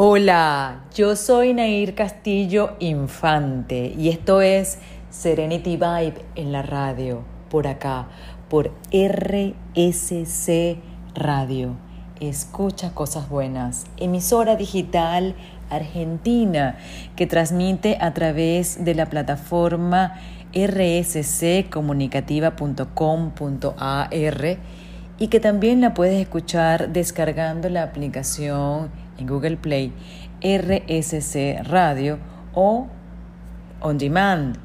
Hola, yo soy Nair Castillo Infante y esto es Serenity Vibe en la radio, por acá, por RSC Radio. Escucha cosas buenas, emisora digital argentina que transmite a través de la plataforma rsccomunicativa.com.ar y que también la puedes escuchar descargando la aplicación en Google Play RSC Radio o On Demand,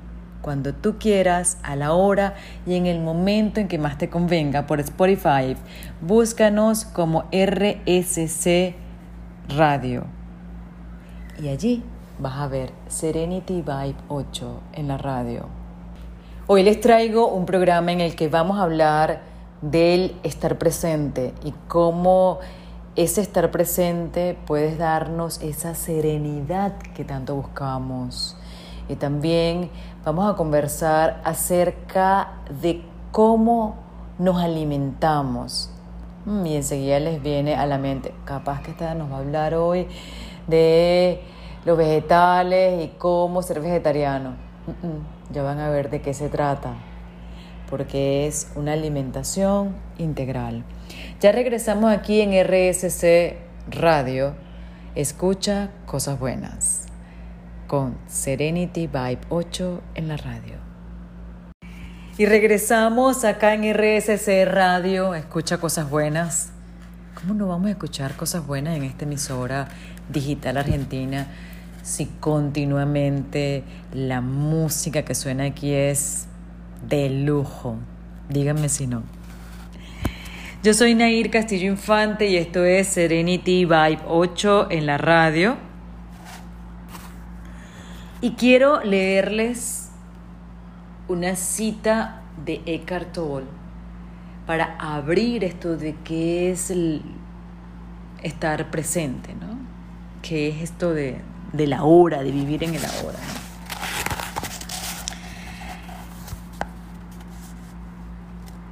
cuando tú quieras, a la hora y en el momento en que más te convenga por Spotify. Búscanos como RSC Radio. Y allí vas a ver Serenity Vibe 8 en la radio. Hoy les traigo un programa en el que vamos a hablar del estar presente y cómo ese estar presente puede darnos esa serenidad que tanto buscamos. Y también vamos a conversar acerca de cómo nos alimentamos. Mm, y enseguida les viene a la mente, capaz que esta nos va a hablar hoy de los vegetales y cómo ser vegetariano. Ya van a ver de qué se trata, porque es una alimentación integral. Ya regresamos aquí en RSC Radio. Escucha cosas buenas con Serenity Vibe 8 en la radio. Y regresamos acá en RSC Radio. Escucha cosas buenas. ¿Cómo no vamos a escuchar cosas buenas en esta emisora digital argentina si continuamente la música que suena aquí es de lujo? Díganme si no. Yo soy Nair Castillo Infante y esto es Serenity Vibe 8 en la radio. Y quiero leerles una cita de Eckhart Tolle para abrir esto de qué es el estar presente, ¿no? ¿Qué es esto de, de la hora, de vivir en el ahora?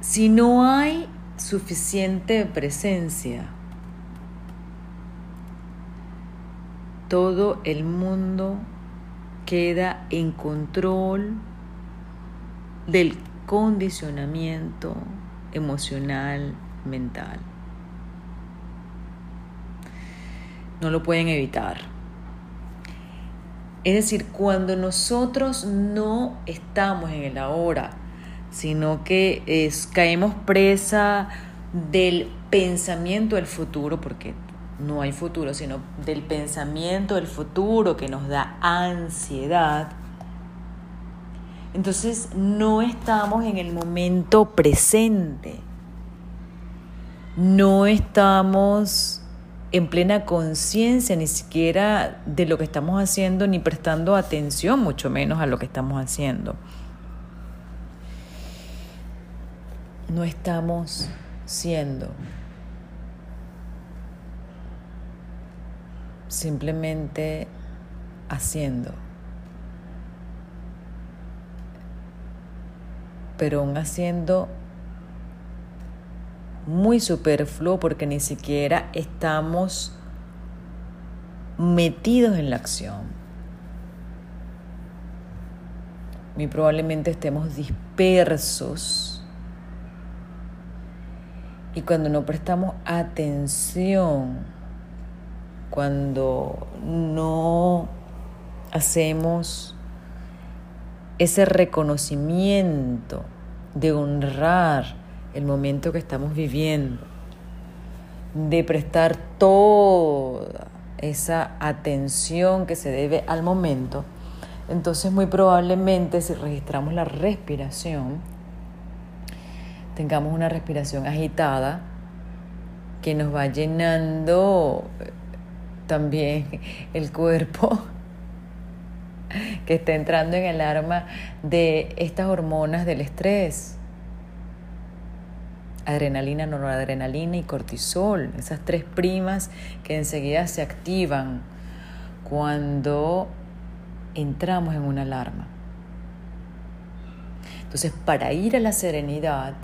Si no hay suficiente presencia. Todo el mundo queda en control del condicionamiento emocional, mental. No lo pueden evitar. Es decir, cuando nosotros no estamos en el ahora, sino que es, caemos presa del pensamiento del futuro, porque no hay futuro, sino del pensamiento del futuro que nos da ansiedad. Entonces no estamos en el momento presente. No estamos en plena conciencia ni siquiera de lo que estamos haciendo, ni prestando atención, mucho menos a lo que estamos haciendo. No estamos siendo. Simplemente haciendo. Pero aún haciendo muy superfluo porque ni siquiera estamos metidos en la acción. Muy probablemente estemos dispersos y cuando no prestamos atención, cuando no hacemos ese reconocimiento de honrar el momento que estamos viviendo, de prestar toda esa atención que se debe al momento, entonces muy probablemente si registramos la respiración, tengamos una respiración agitada que nos va llenando eh, también el cuerpo que está entrando en el arma de estas hormonas del estrés. Adrenalina, noradrenalina y cortisol, esas tres primas que enseguida se activan cuando entramos en una alarma. Entonces, para ir a la serenidad,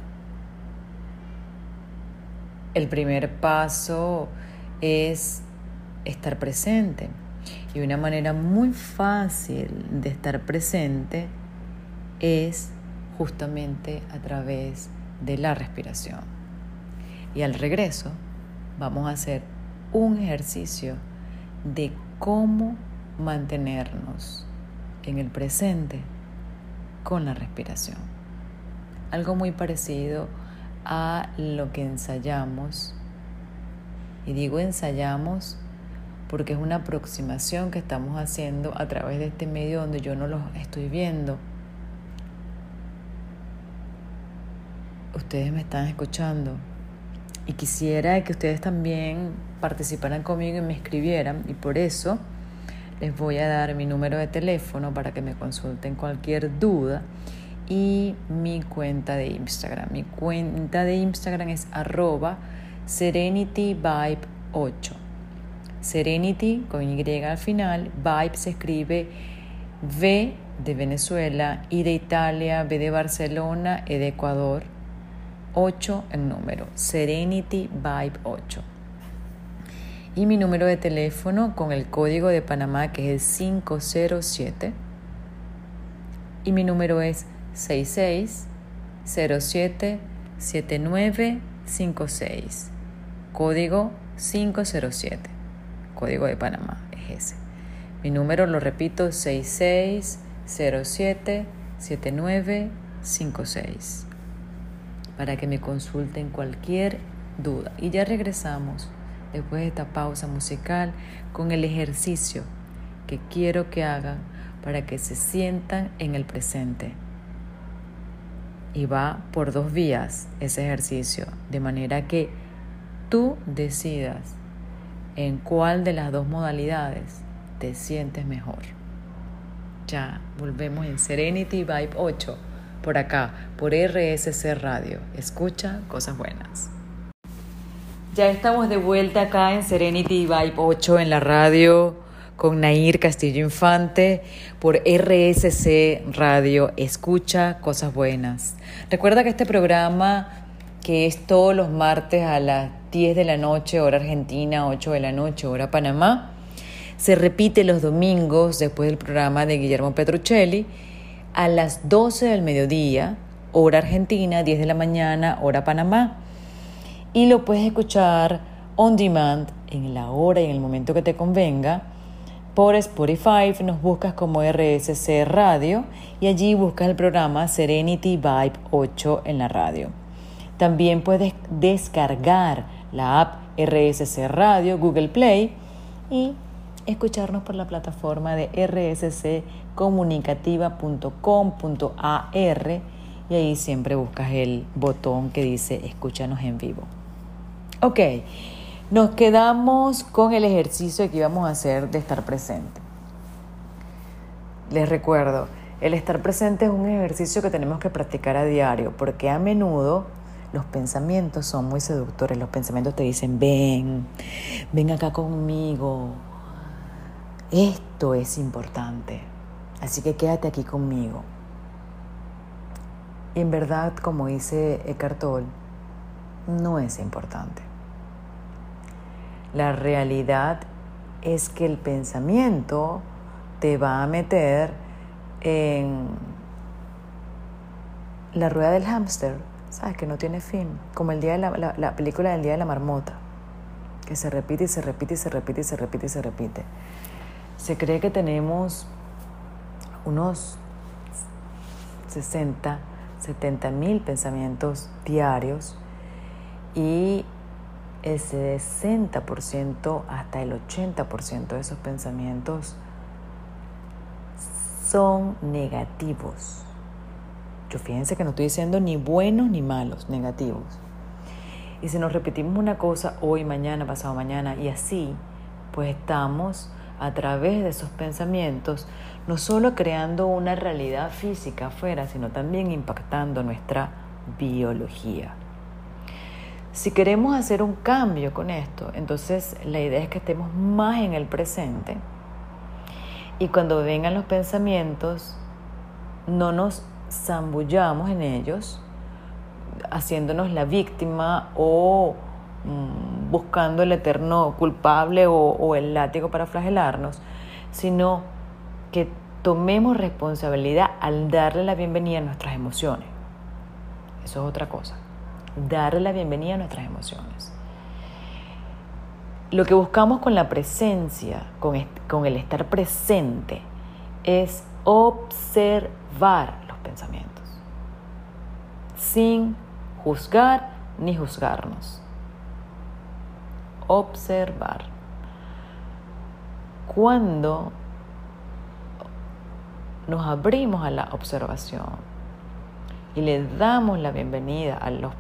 el primer paso es estar presente. Y una manera muy fácil de estar presente es justamente a través de la respiración. Y al regreso vamos a hacer un ejercicio de cómo mantenernos en el presente con la respiración. Algo muy parecido a lo que ensayamos. Y digo ensayamos porque es una aproximación que estamos haciendo a través de este medio donde yo no lo estoy viendo. Ustedes me están escuchando y quisiera que ustedes también participaran conmigo y me escribieran y por eso les voy a dar mi número de teléfono para que me consulten cualquier duda y mi cuenta de Instagram. Mi cuenta de Instagram es arroba serenityvibe8. Serenity con Y al final, Vibe se escribe V de Venezuela, I de Italia, B de Barcelona, E de Ecuador, 8 en número, Serenity Vibe 8. Y mi número de teléfono con el código de Panamá que es el 507. Y mi número es 6607 7956. Código 507. Código de Panamá es ese. Mi número lo repito 6607 7956 para que me consulten cualquier duda. Y ya regresamos después de esta pausa musical con el ejercicio que quiero que hagan para que se sientan en el presente. Y va por dos vías ese ejercicio, de manera que tú decidas en cuál de las dos modalidades te sientes mejor. Ya volvemos en Serenity Vibe 8 por acá, por RSC Radio. Escucha cosas buenas. Ya estamos de vuelta acá en Serenity Vibe 8 en la radio con Nair Castillo Infante por RSC Radio. Escucha cosas buenas. Recuerda que este programa, que es todos los martes a las 10 de la noche, hora argentina, 8 de la noche, hora Panamá, se repite los domingos después del programa de Guillermo Petruccelli a las 12 del mediodía, hora argentina, 10 de la mañana, hora Panamá. Y lo puedes escuchar on demand en la hora y en el momento que te convenga por Spotify. Nos buscas como RSC Radio y allí buscas el programa Serenity Vibe 8 en la radio. También puedes descargar la app RSC Radio, Google Play y escucharnos por la plataforma de RSC comunicativa.com.ar y ahí siempre buscas el botón que dice escúchanos en vivo. Ok, nos quedamos con el ejercicio que íbamos a hacer de estar presente. Les recuerdo, el estar presente es un ejercicio que tenemos que practicar a diario porque a menudo los pensamientos son muy seductores. Los pensamientos te dicen, ven, ven acá conmigo. Esto es importante. Así que quédate aquí conmigo. Y en verdad, como dice Eckhart Tolle, no es importante. La realidad es que el pensamiento te va a meter en la rueda del hámster, ¿sabes? Que no tiene fin, como el día de la, la película del día de la marmota, que se repite y se repite y se repite y se repite y se repite. Se cree que tenemos unos 60, 70 mil pensamientos diarios y ese 60% hasta el 80% de esos pensamientos son negativos. Yo fíjense que no estoy diciendo ni buenos ni malos, negativos. Y si nos repetimos una cosa hoy, mañana, pasado mañana y así, pues estamos a través de esos pensamientos, no solo creando una realidad física afuera, sino también impactando nuestra biología. Si queremos hacer un cambio con esto, entonces la idea es que estemos más en el presente y cuando vengan los pensamientos, no nos zambullamos en ellos, haciéndonos la víctima o mm, buscando el eterno culpable o, o el látigo para flagelarnos, sino que tomemos responsabilidad al darle la bienvenida a nuestras emociones. Eso es otra cosa. Darle la bienvenida a nuestras emociones. Lo que buscamos con la presencia, con, con el estar presente, es observar los pensamientos, sin juzgar ni juzgarnos. Observar. Cuando nos abrimos a la observación y le damos la bienvenida a, los,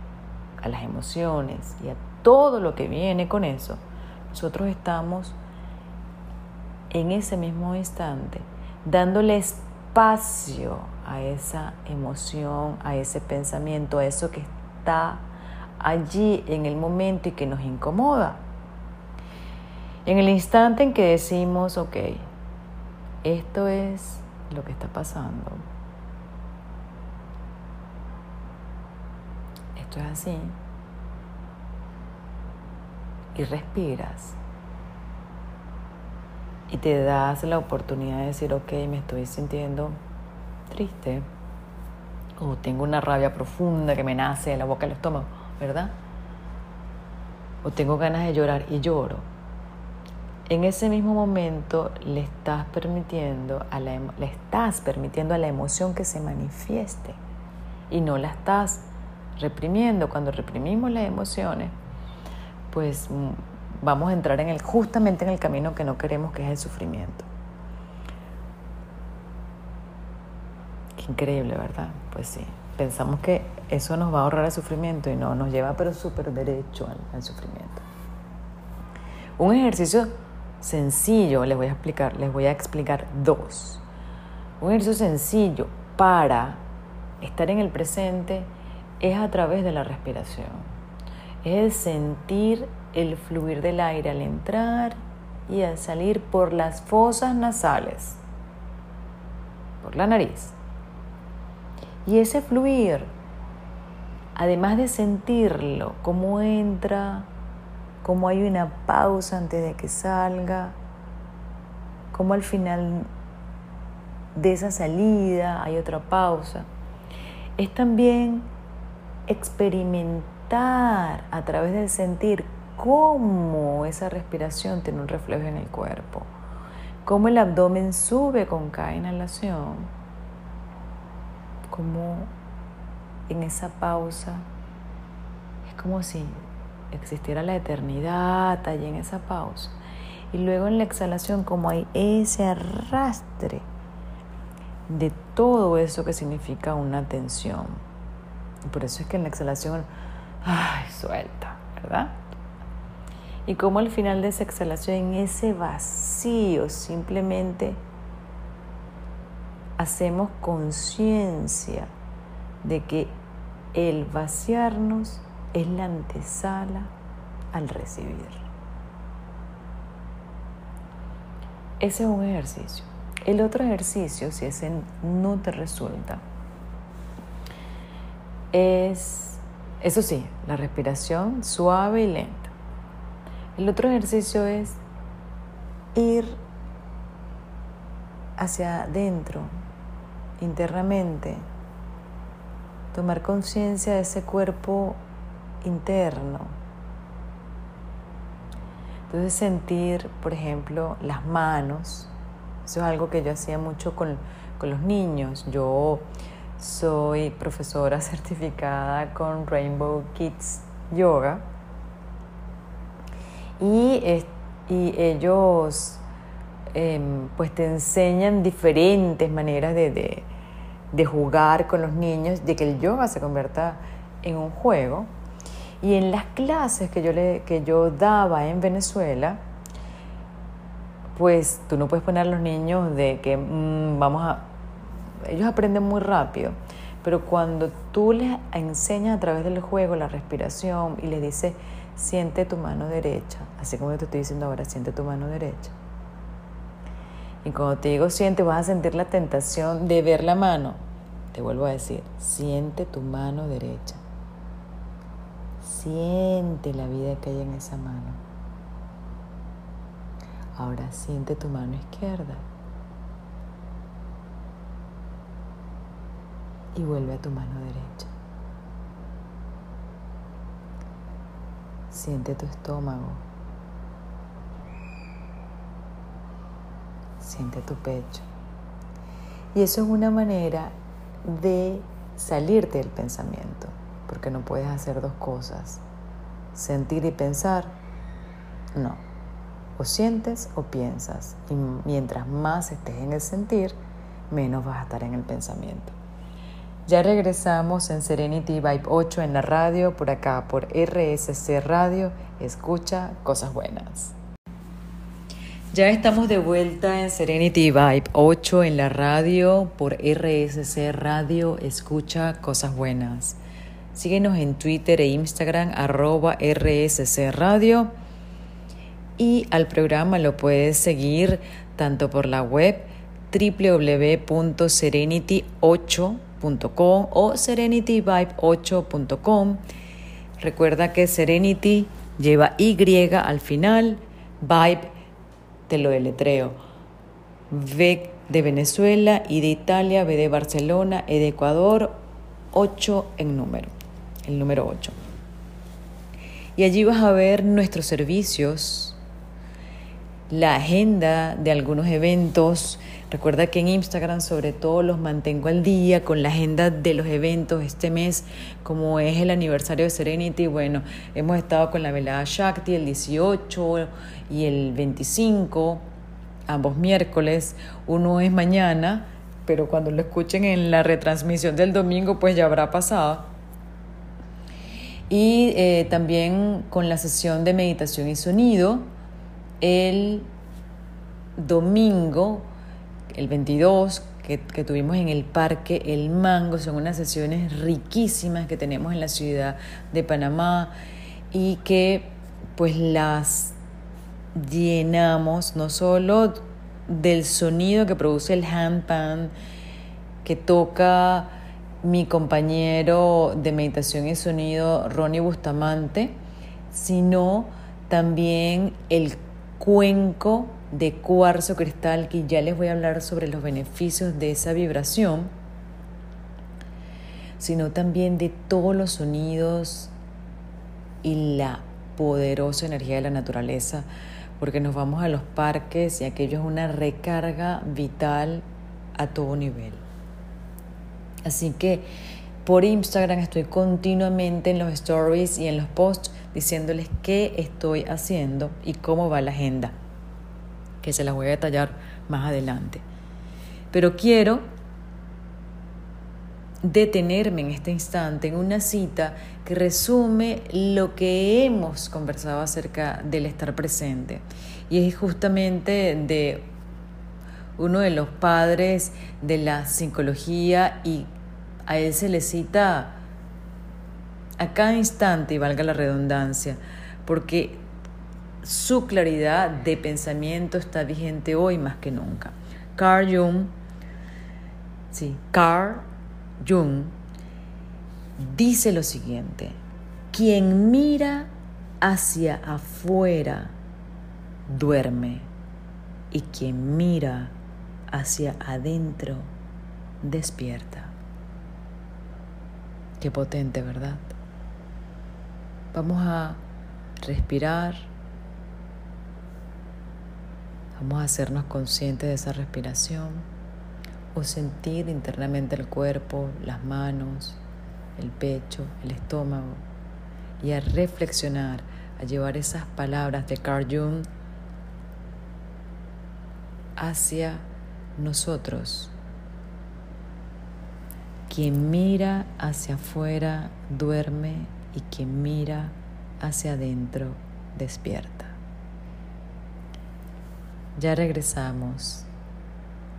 a las emociones y a todo lo que viene con eso, nosotros estamos en ese mismo instante dándole espacio a esa emoción, a ese pensamiento, a eso que está allí en el momento y que nos incomoda. En el instante en que decimos, ok, esto es lo que está pasando, esto es así, y respiras y te das la oportunidad de decir, ok, me estoy sintiendo triste o tengo una rabia profunda que me nace de la boca del estómago, ¿verdad? O tengo ganas de llorar y lloro. En ese mismo momento le estás permitiendo a le estás permitiendo a la emoción que se manifieste y no la estás reprimiendo. Cuando reprimimos las emociones, pues mm, vamos a entrar en el, justamente en el camino que no queremos, que es el sufrimiento. Qué increíble, ¿verdad? Pues sí, pensamos que eso nos va a ahorrar el sufrimiento y no, nos lleva pero súper derecho al, al sufrimiento. Un ejercicio sencillo, les voy a explicar, les voy a explicar dos. Un ejercicio sencillo para estar en el presente es a través de la respiración es sentir el fluir del aire al entrar y al salir por las fosas nasales, por la nariz. Y ese fluir, además de sentirlo, cómo entra, cómo hay una pausa antes de que salga, cómo al final de esa salida hay otra pausa, es también experimentar a través del sentir cómo esa respiración tiene un reflejo en el cuerpo, cómo el abdomen sube con cada inhalación, cómo en esa pausa es como si existiera la eternidad allí en esa pausa. Y luego en la exhalación, como hay ese arrastre de todo eso que significa una tensión. Por eso es que en la exhalación ay, suelta, ¿verdad? Y como al final de esa exhalación, en ese vacío, simplemente hacemos conciencia de que el vaciarnos es la antesala al recibir. Ese es un ejercicio. El otro ejercicio, si ese no te resulta, es eso sí, la respiración suave y lenta. El otro ejercicio es ir hacia adentro, internamente, tomar conciencia de ese cuerpo interno. Entonces sentir, por ejemplo, las manos. Eso es algo que yo hacía mucho con, con los niños. Yo soy profesora certificada con Rainbow Kids Yoga y, ellos em, pues te enseñan diferentes maneras de, jugar con los niños, de que el yoga se convierta en un juego. Y en las clases que yo, le, que yo daba en Venezuela, pues tú no puedes poner a los niños de que mm, vamos a ellos aprenden muy rápido, pero cuando tú les enseñas a través del juego la respiración y les dices, siente tu mano derecha, así como yo te estoy diciendo ahora, siente tu mano derecha. Y cuando te digo siente, vas a sentir la tentación de ver la mano. Te vuelvo a decir, siente tu mano derecha. Siente la vida que hay en esa mano. Ahora siente tu mano izquierda. Y vuelve a tu mano derecha. Siente tu estómago. Siente tu pecho. Y eso es una manera de salirte del pensamiento, porque no puedes hacer dos cosas, sentir y pensar, no, o sientes o piensas, y mientras más estés en el sentir, menos vas a estar en el pensamiento. Ya regresamos en Serenity Vibe 8 en la radio, por acá, por RSC Radio, escucha cosas buenas. Ya estamos de vuelta en Serenity Vibe 8 en la radio por RSC Radio. Escucha cosas buenas. Síguenos en Twitter e Instagram arroba RSC Radio. Y al programa lo puedes seguir tanto por la web www.serenity8.com o serenityvibe8.com. Recuerda que Serenity lleva Y al final, Vibe te lo deletreo. V de Venezuela, y de Italia, B de Barcelona, E de Ecuador, 8 en número, el número 8. Y allí vas a ver nuestros servicios, la agenda de algunos eventos. Recuerda que en Instagram sobre todo los mantengo al día con la agenda de los eventos este mes, como es el aniversario de Serenity. Bueno, hemos estado con la velada Shakti el 18 y el 25, ambos miércoles. Uno es mañana, pero cuando lo escuchen en la retransmisión del domingo, pues ya habrá pasado. Y eh, también con la sesión de meditación y sonido el domingo, el 22, que, que, tuvimos en el Parque El Mango. Son unas sesiones riquísimas que tenemos en la ciudad de Panamá y que pues las llenamos no solo del sonido que produce el handpan que toca mi compañero de meditación y sonido Ronnie Bustamante, sino también el cuenco de cuarzo cristal que ya les voy a hablar sobre los beneficios de esa vibración, sino también de todos los sonidos y la poderosa energía de la naturaleza, porque nos vamos a los parques y aquello es una recarga vital a todo nivel. Así que por Instagram estoy continuamente en los stories y en los posts diciéndoles qué estoy haciendo y cómo va la agenda, que se las voy a detallar más adelante. Pero quiero detenerme en este instante en una cita que resume lo que hemos conversado acerca del estar presente. Y es justamente de uno de los padres de la psicología y a él se le cita a cada instante, y valga la redundancia, porque su claridad de pensamiento está vigente hoy más que nunca. Carl Jung, sí, Carl Jung dice lo siguiente, quien mira hacia afuera duerme y quien mira hacia adentro despierta. Qué potente, ¿verdad? Vamos a respirar. Vamos a hacernos conscientes de esa respiración o sentir internamente el cuerpo, las manos, el pecho, el estómago y a reflexionar, a llevar esas palabras de Carl Jung hacia nosotros. Quien mira hacia afuera duerme y quien mira hacia adentro despierta. Ya regresamos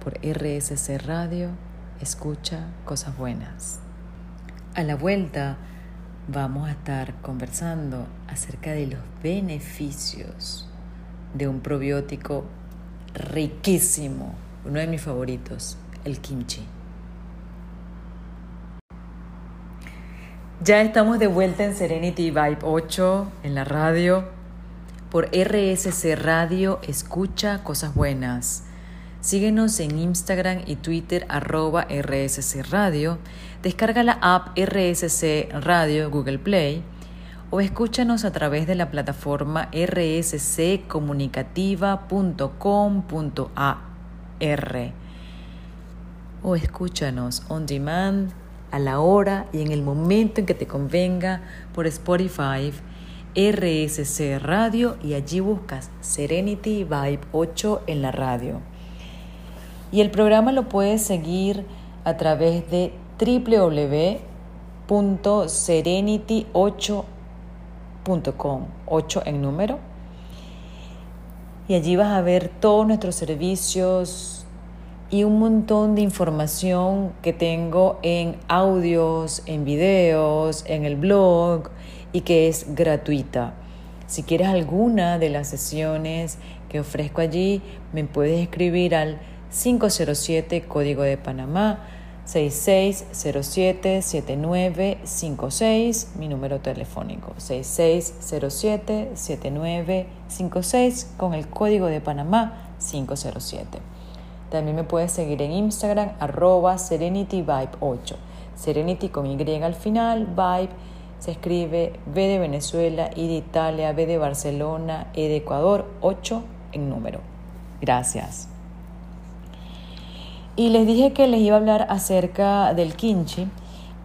por RSC Radio, escucha cosas buenas. A la vuelta vamos a estar conversando acerca de los beneficios de un probiótico riquísimo, uno de mis favoritos, el kimchi. Ya estamos de vuelta en Serenity Vibe 8 en la radio por RSC Radio Escucha Cosas Buenas. Síguenos en Instagram y Twitter arroba RSC Radio. Descarga la app RSC Radio Google Play o escúchanos a través de la plataforma rsccomunicativa.com.ar o escúchanos on demand a la hora y en el momento en que te convenga por Spotify, RSC Radio y allí buscas Serenity Vibe 8 en la radio. Y el programa lo puedes seguir a través de www.serenity8.com, 8 en número. Y allí vas a ver todos nuestros servicios, y un montón de información que tengo en audios, en videos, en el blog y que es gratuita. Si quieres alguna de las sesiones que ofrezco allí, me puedes escribir al 507 Código de Panamá 6607-7956, mi número telefónico 6607-7956 con el Código de Panamá 507. También me puedes seguir en Instagram, arroba Serenity Vibe 8. Serenity con Y al final, Vibe se escribe B de Venezuela, I de Italia, B de Barcelona, E de Ecuador, 8 en número. Gracias. Y les dije que les iba a hablar acerca del kimchi.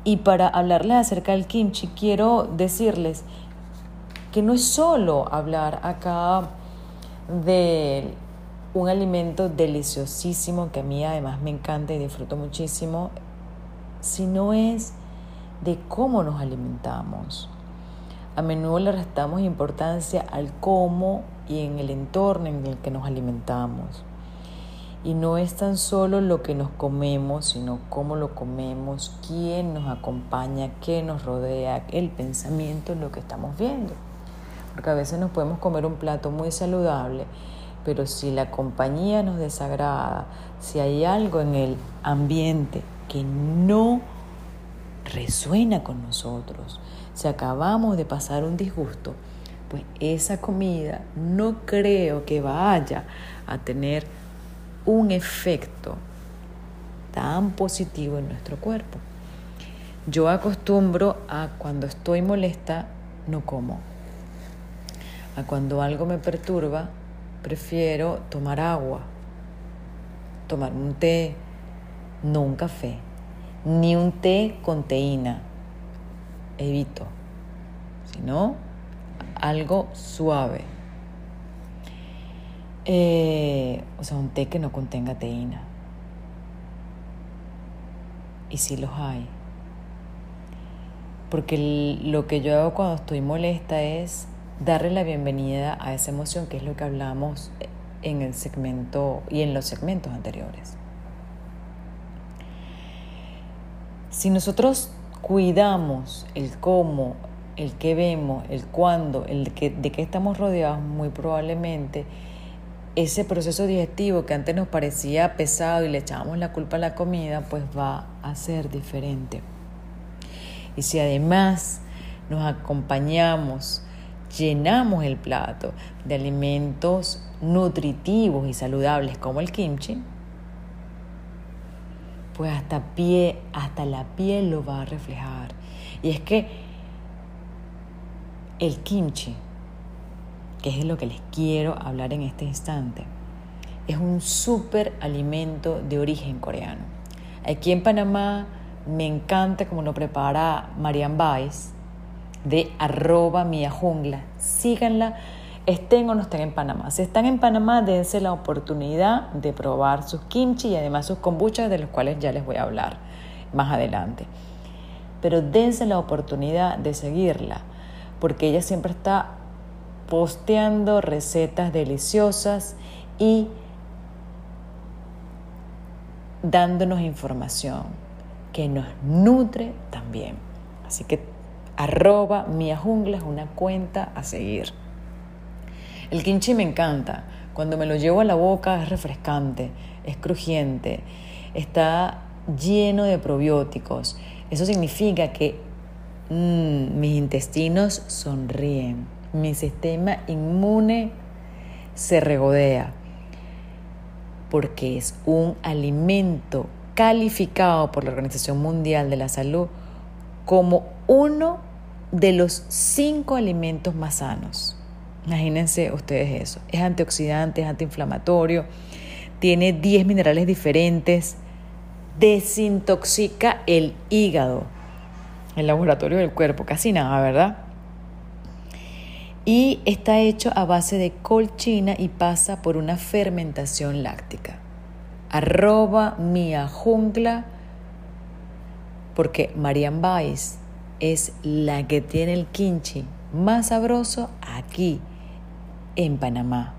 Y para hablarles acerca del kimchi, quiero decirles que no es solo hablar acá del un alimento deliciosísimo que a mí además me encanta y disfruto muchísimo, sino es de cómo nos alimentamos. A menudo le restamos importancia al cómo y en el entorno en el que nos alimentamos. Y no es tan solo lo que nos comemos, sino cómo lo comemos, quién nos acompaña, qué nos rodea, el pensamiento, lo que estamos viendo. Porque a veces nos podemos comer un plato muy saludable pero si la compañía nos desagrada, si hay algo en el ambiente que no resuena con nosotros, si acabamos de pasar un disgusto, pues esa comida no creo que vaya a tener un efecto tan positivo en nuestro cuerpo. Yo acostumbro a cuando estoy molesta, no como. A cuando algo me perturba, prefiero tomar agua, tomar un té, no un café, ni un té con teína. Evito, sino algo suave. Eh, o sea, un té que no contenga teína. Y si los hay. Porque lo que yo hago cuando estoy molesta es darle la bienvenida a esa emoción, que es lo que hablamos en el segmento y en los segmentos anteriores. Si nosotros cuidamos el cómo, el qué vemos, el cuándo, el que, de qué estamos rodeados, muy probablemente ese proceso digestivo que antes nos parecía pesado y le echábamos la culpa a la comida, pues va a ser diferente. Y si además nos acompañamos llenamos el plato de alimentos nutritivos y saludables como el kimchi, pues hasta, pie, hasta la piel lo va a reflejar. Y es que el kimchi, que es de lo que les quiero hablar en este instante, es un súper alimento de origen coreano. Aquí en Panamá me encanta cómo lo prepara Marian Weiss, de arroba mía jungla. Síganla, estén o no estén en Panamá. Si están en Panamá, dense la oportunidad de probar sus kimchi y además sus kombuchas, de los cuales ya les voy a hablar más adelante. Pero dense la oportunidad de seguirla, porque ella siempre está posteando recetas deliciosas y dándonos información que nos nutre también. Así que arroba Mia Jungla es una cuenta a seguir. El kimchi me encanta. Cuando me lo llevo a la boca es refrescante, es crujiente, está lleno de probióticos. Eso significa que mm, mis intestinos sonríen, mi sistema inmune se regodea, porque es un alimento calificado por la Organización Mundial de la Salud como uno de los cinco alimentos más sanos. Imagínense ustedes eso. Es antioxidante, es antiinflamatorio, tiene 10 minerales diferentes, desintoxica el hígado, el laboratorio del cuerpo, casi nada, ¿verdad? Y está hecho a base de colchina y pasa por una fermentación láctica. Arroba mia jungla, porque Marian Weiss es la que tiene el kimchi más sabroso aquí en Panamá.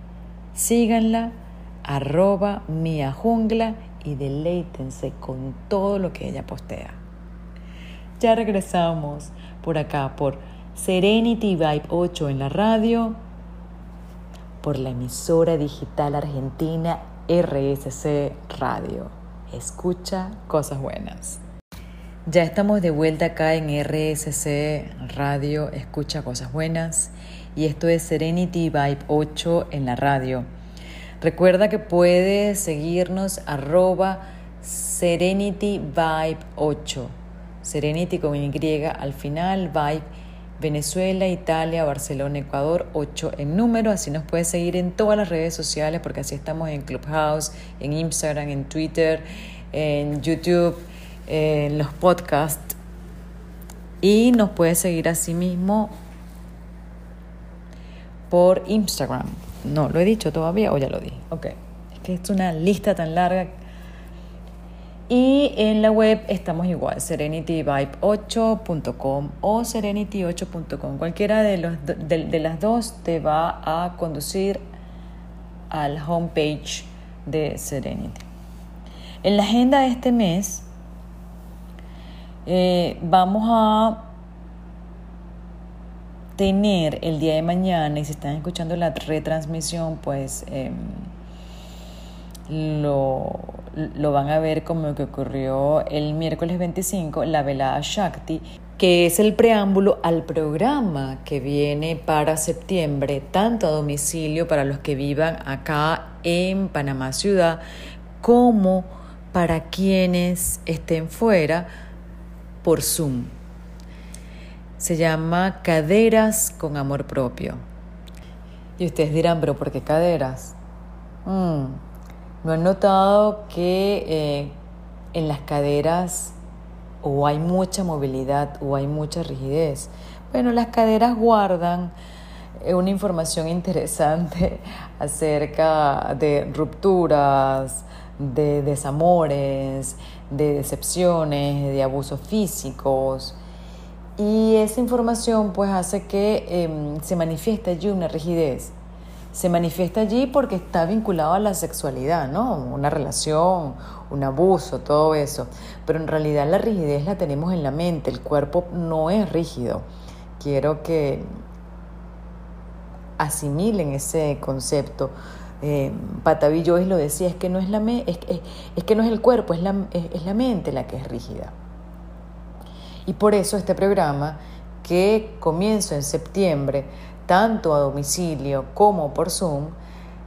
Síganla, arroba Mia Jungla y deleítense con todo lo que ella postea. Ya regresamos por acá por Serenity Vibe 8 en la radio, por la emisora digital argentina RSC Radio. Escucha cosas buenas. Ya estamos de vuelta acá en RSC Radio, escucha cosas buenas y esto es Serenity Vibe 8 en la radio. Recuerda que puedes seguirnos arroba Serenity Vibe 8. Serenity con Y al final, Vibe Venezuela, Italia, Barcelona, Ecuador, 8 en número. Así nos puedes seguir en todas las redes sociales porque así estamos en Clubhouse, en Instagram, en Twitter, en YouTube, en los podcasts. Y nos puedes seguir así mismo por Instagram. No, lo he dicho todavía o ya lo di. Ok. Es que es una lista tan larga. Y en la web estamos igual, serenityvibe8.com o serenity8.com. Cualquiera de, los, de, las dos te va a conducir al homepage de Serenity. En la agenda de este mes eh, vamos a tener el día de mañana, y si están escuchando la retransmisión, pues em, lo, lo van a ver como que ocurrió el miércoles 25, la velada Shakti, que es el preámbulo al programa que viene para septiembre, tanto a domicilio para los que vivan acá en Panamá Ciudad, como para quienes estén fuera por Zoom se llama Caderas con Amor Propio. Y ustedes dirán, pero ¿por qué caderas? Mm, ¿No han notado que eh, en las caderas o hay mucha movilidad o hay mucha rigidez? Bueno, las caderas guardan eh, una información interesante acerca de rupturas, de desamores, de decepciones, de abusos físicos, y esa información pues hace que em, se manifieste allí una rigidez. Se manifiesta allí porque está vinculado a la sexualidad, ¿no? Una relación, un abuso, todo eso. Pero en realidad la rigidez la tenemos en la mente, el cuerpo no es rígido. Quiero que asimilen ese concepto. Eh, lo decía, es que no es, la es, es, que no es el cuerpo, es la, es la mente la que es rígida. Y por eso este programa, que comienza en septiembre, tanto a domicilio como por Zoom,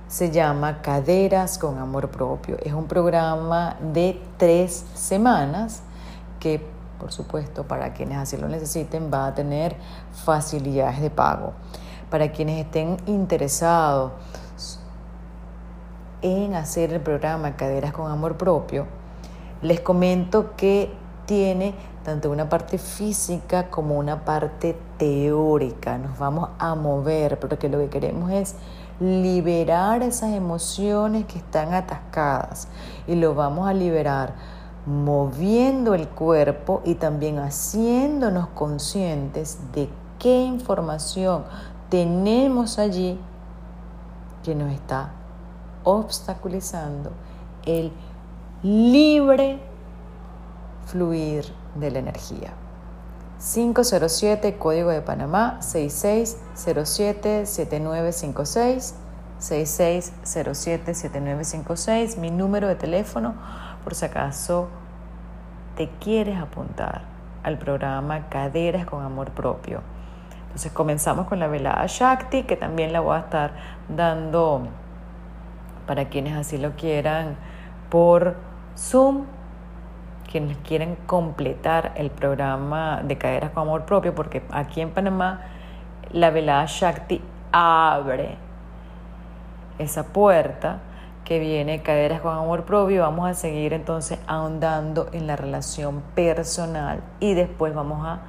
se llama Caderas con Amor Propio. Es un programa de tres semanas que, por supuesto, para quienes así lo necesiten, va a tener facilidades de pago. Para quienes estén interesados en hacer el programa Caderas con Amor Propio, les comento que tiene tanto una parte física como una parte teórica. Nos vamos a mover, porque lo que queremos es liberar esas emociones que están atascadas y lo vamos a liberar moviendo el cuerpo y también haciéndonos conscientes de qué información tenemos allí que nos está obstaculizando el libre fluir de la energía. 507, Código de Panamá, 6607-7956, 6607-7956, mi número de teléfono por si acaso te quieres apuntar. al programa Caderas con Amor Propio. Entonces comenzamos con la velada Shakti, que también la voy a estar dando para quienes así lo quieran por Zoom, quienes quieren completar el programa de Caderas con Amor Propio, porque aquí en Panamá la velada Shakti abre esa puerta que viene Caderas con Amor Propio. Vamos a seguir entonces ahondando en la relación personal y después vamos a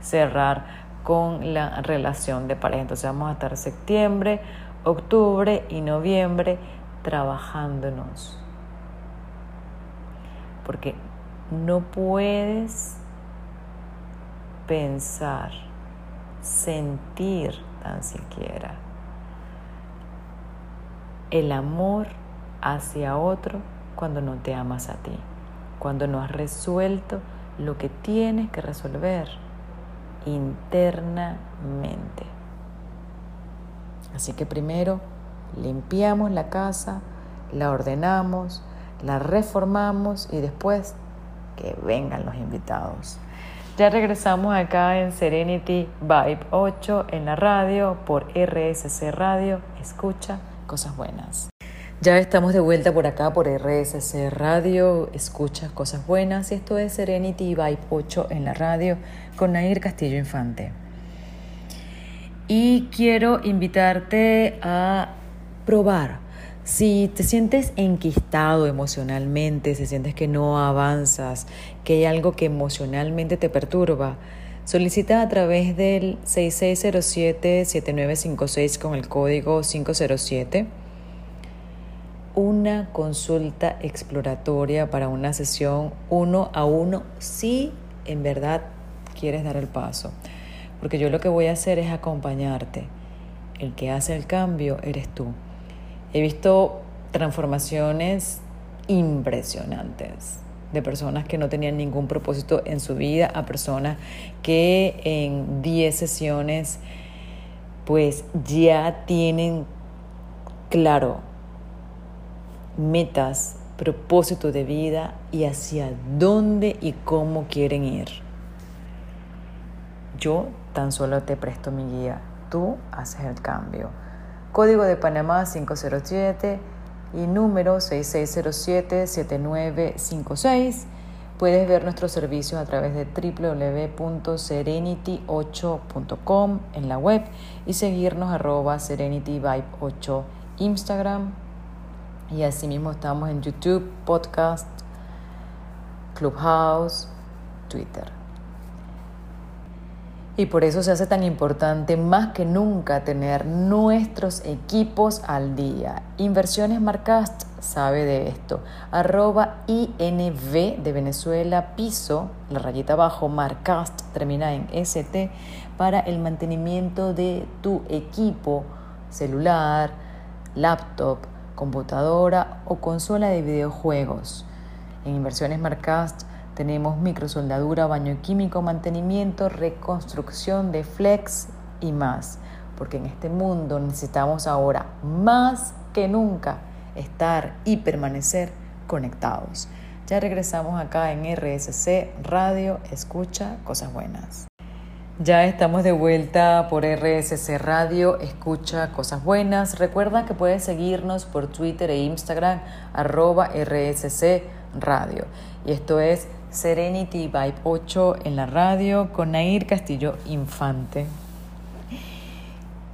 cerrar con la relación de pareja. Entonces vamos a estar septiembre, octubre y noviembre trabajándonos. Porque no puedes pensar, sentir tan siquiera el amor hacia otro cuando no te amas a ti, cuando no has resuelto lo que tienes que resolver internamente. Así que primero limpiamos la casa, la ordenamos, la reformamos y después que vengan los invitados. Ya regresamos acá en Serenity Vibe 8 en la radio por RSC Radio. Escucha cosas buenas. Ya estamos de vuelta por acá por RSC Radio, escucha cosas buenas y esto es Serenity Vibe 8 en la radio con Nair Castillo Infante. Y quiero invitarte a probar. Si te sientes enquistado emocionalmente, si sientes que no avanzas, que hay algo que emocionalmente te perturba, solicita a través del 6607-7956 con el código 507 una consulta exploratoria para una sesión uno a uno si en verdad quieres dar el paso. Porque yo lo que voy a hacer es acompañarte. El que hace el cambio eres tú. He visto transformaciones impresionantes de personas que no tenían ningún propósito en su vida a personas que en 10 sesiones pues ya tienen claro metas, propósito de vida y hacia dónde y cómo quieren ir. Yo tan solo te presto mi guía, tú haces el cambio. Código de Panamá 507 y número 6607-7956. Puedes ver nuestros servicios a través de www.serenity8.com en la web y seguirnos arroba serenityvibe8 Instagram, y asimismo estamos en YouTube, podcast, Clubhouse, Twitter. Y por eso se hace tan importante más que nunca tener nuestros equipos al día. Inversiones Marcast sabe de esto. Arroba INV de Venezuela, piso, la rayita abajo, Marcast termina en ST, para el mantenimiento de tu equipo celular, laptop, computadora o consola de videojuegos. En Inversiones Marcast tenemos microsoldadura, baño químico, mantenimiento, reconstrucción de flex y más. Porque en este mundo necesitamos ahora más que nunca estar y permanecer conectados. Ya regresamos acá en RSC Radio, escucha cosas buenas. Ya estamos de vuelta por RSC Radio, escucha cosas buenas. Recuerda que puedes seguirnos por Twitter e Instagram, arroba RSC Radio. Y esto es Serenity Vibe 8 en la radio con Nair Castillo Infante.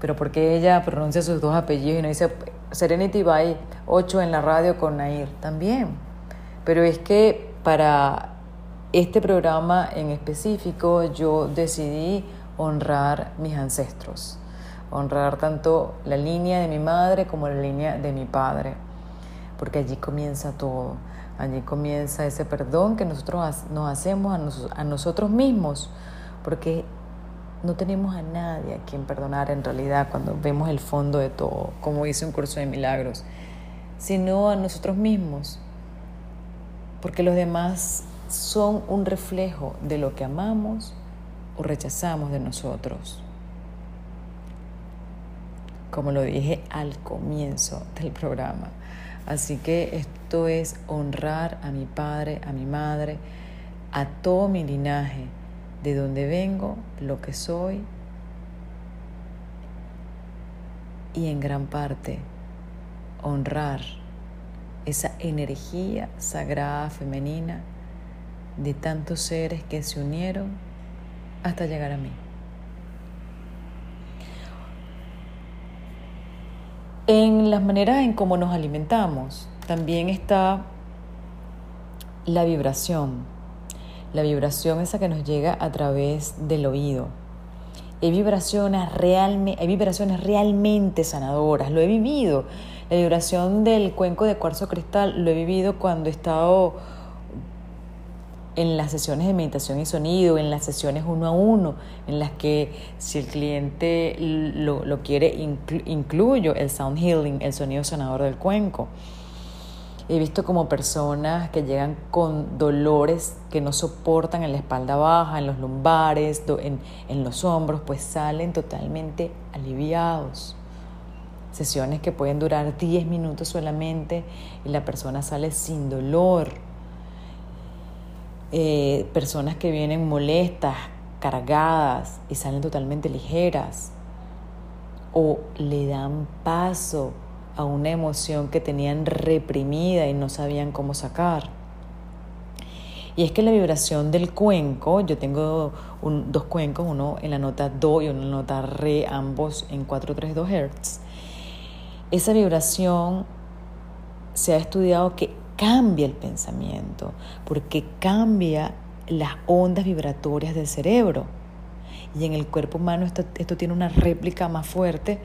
Pero porque ella pronuncia sus dos apellidos y no dice Serenity Vibe 8 en la radio con Nair? También. Pero es que para este programa en específico yo decidí honrar mis ancestros, honrar tanto la línea de mi madre como la línea de mi padre, porque allí comienza todo, allí comienza ese perdón que nosotros nos hacemos a, nosotros mismos, porque no tenemos a nadie a quien perdonar en realidad cuando vemos el fondo de todo, como dice un curso de milagros, sino a nosotros mismos, porque los demás son un reflejo de lo que amamos o rechazamos de nosotros. Como lo dije al comienzo del programa. Así que esto es honrar a mi padre, a mi madre, a todo mi linaje, de dónde vengo, lo que soy y en gran parte honrar esa energía sagrada femenina de tantos seres que se unieron hasta llegar a mí. En las maneras en cómo nos alimentamos también está la vibración. La vibración esa que nos llega a través del oído. Hay vibraciones, realmente, hay vibraciones realmente sanadoras, lo he vivido. La vibración del cuenco de cuarzo cristal lo he vivido cuando he estado en las sesiones de meditación y sonido, en las sesiones uno a uno, en las que si el cliente lo, lo quiere, incluyo el sound healing, el sonido sanador del cuenco. He visto como personas que llegan con dolores que no soportan en la espalda baja, en los lumbares, en, en los hombros, pues salen totalmente aliviados. Sesiones que pueden durar 10 minutos solamente y la persona sale sin dolor eh, personas que vienen molestas, cargadas y salen totalmente ligeras, o le dan paso a una emoción que tenían reprimida y no sabían cómo sacar. Y es que la vibración del cuenco, yo tengo dos cuencos, uno en la nota Do y uno nota Re, ambos en 432 Hz. Esa vibración se ha estudiado que cambia el pensamiento, porque cambia las ondas vibratorias del cerebro. Y en el cuerpo humano esto, tiene una réplica más fuerte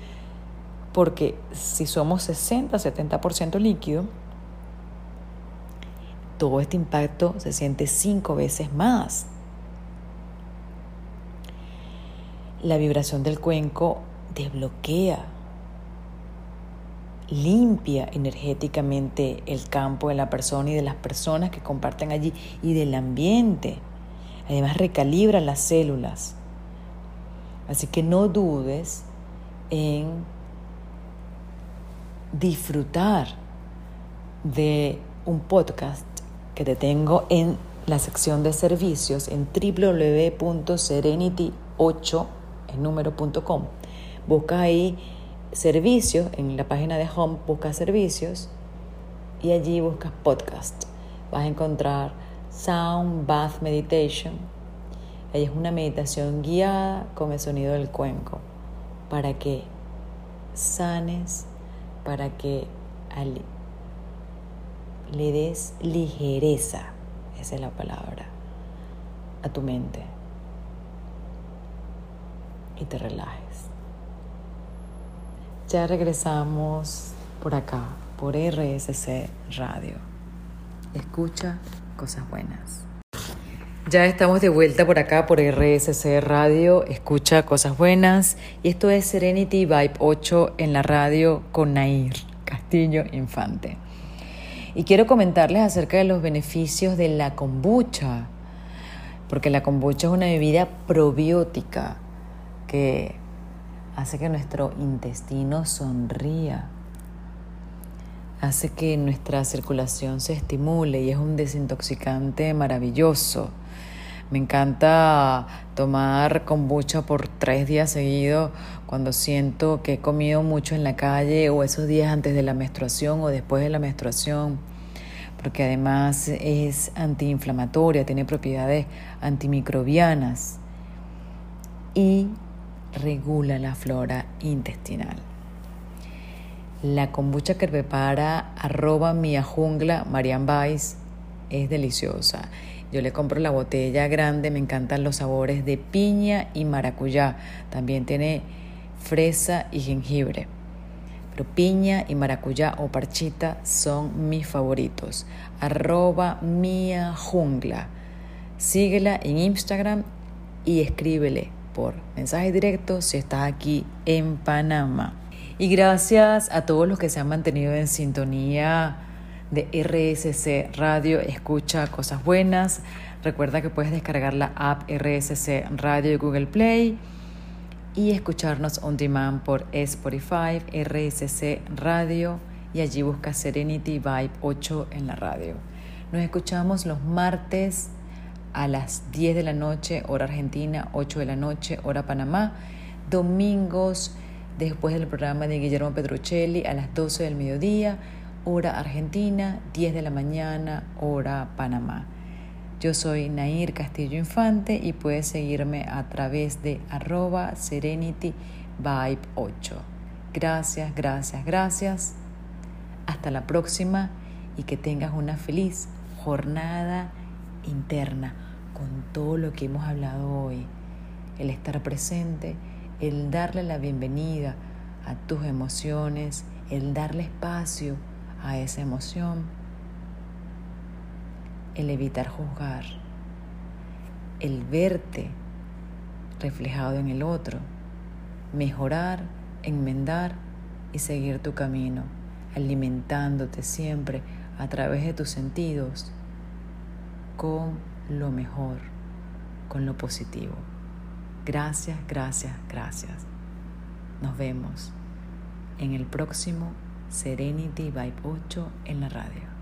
porque si somos 60-70% líquido, todo este impacto se siente cinco veces más. La vibración del cuenco desbloquea limpia energéticamente el campo de la persona y de las personas que comparten allí y del ambiente. Además recalibra las células. Así que no dudes en disfrutar de un podcast que te tengo en la sección de servicios en www.serenity8 en número.com. Busca ahí servicios, en la página de Home buscas servicios y allí buscas podcast. Vas a encontrar Sound Bath Meditation. Es una meditación guiada con el sonido del cuenco para que sanes, para que le des ligereza, esa es la palabra, a tu mente y te relajes. Ya regresamos por acá, por RSC Radio. Escucha cosas buenas. Ya estamos de vuelta por acá por RSC Radio, escucha cosas buenas. Y esto es Serenity Vibe 8 en la radio con Nair Castillo Infante. Y quiero comentarles acerca de los beneficios de la kombucha, porque la kombucha es una bebida probiótica que hace que nuestro intestino sonría, hace que nuestra circulación se estimule y es un desintoxicante maravilloso. Me encanta tomar kombucha por tres días seguidos cuando siento que he comido mucho en la calle o esos días antes de la menstruación o después de la menstruación, porque además es antiinflamatoria, tiene propiedades antimicrobianas y regula la flora intestinal. La kombucha que prepara arroba mia jungla Marian es deliciosa. Yo le compro la botella grande, me encantan los sabores de piña y maracuyá. También tiene fresa y jengibre. Pero piña y maracuyá o parchita son mis favoritos. Arroba mia jungla. Síguela en Instagram y escríbele por mensaje directo si estás aquí en Panamá. Y gracias a todos los que se han mantenido en sintonía de RSC Radio, escucha cosas buenas. Recuerda que puedes descargar la app RSC Radio de Google Play y escucharnos on demand por Spotify, RSC Radio y allí busca Serenity Vibe 8 en la radio. Nos escuchamos los martes a las 10 de la noche, hora Argentina, 8 de la noche, hora Panamá. Domingos, después del programa de Guillermo Petruccelli, a las 12 del mediodía, hora Argentina, 10 de la mañana, hora Panamá. Yo soy Nair Castillo Infante y puedes seguirme a través de arroba Serenity Vibe 8. Gracias, gracias, gracias. Hasta la próxima y que tengas una feliz jornada interna con todo lo que hemos hablado hoy. El estar presente, el darle la bienvenida a tus emociones, el darle espacio a esa emoción, el evitar juzgar, el verte reflejado en el otro, mejorar enmendar y seguir tu camino, alimentándote siempre a través de tus sentidos con lo mejor, con lo positivo. Gracias, gracias, gracias. Nos vemos en el próximo Serenity Vibe 8 en la radio.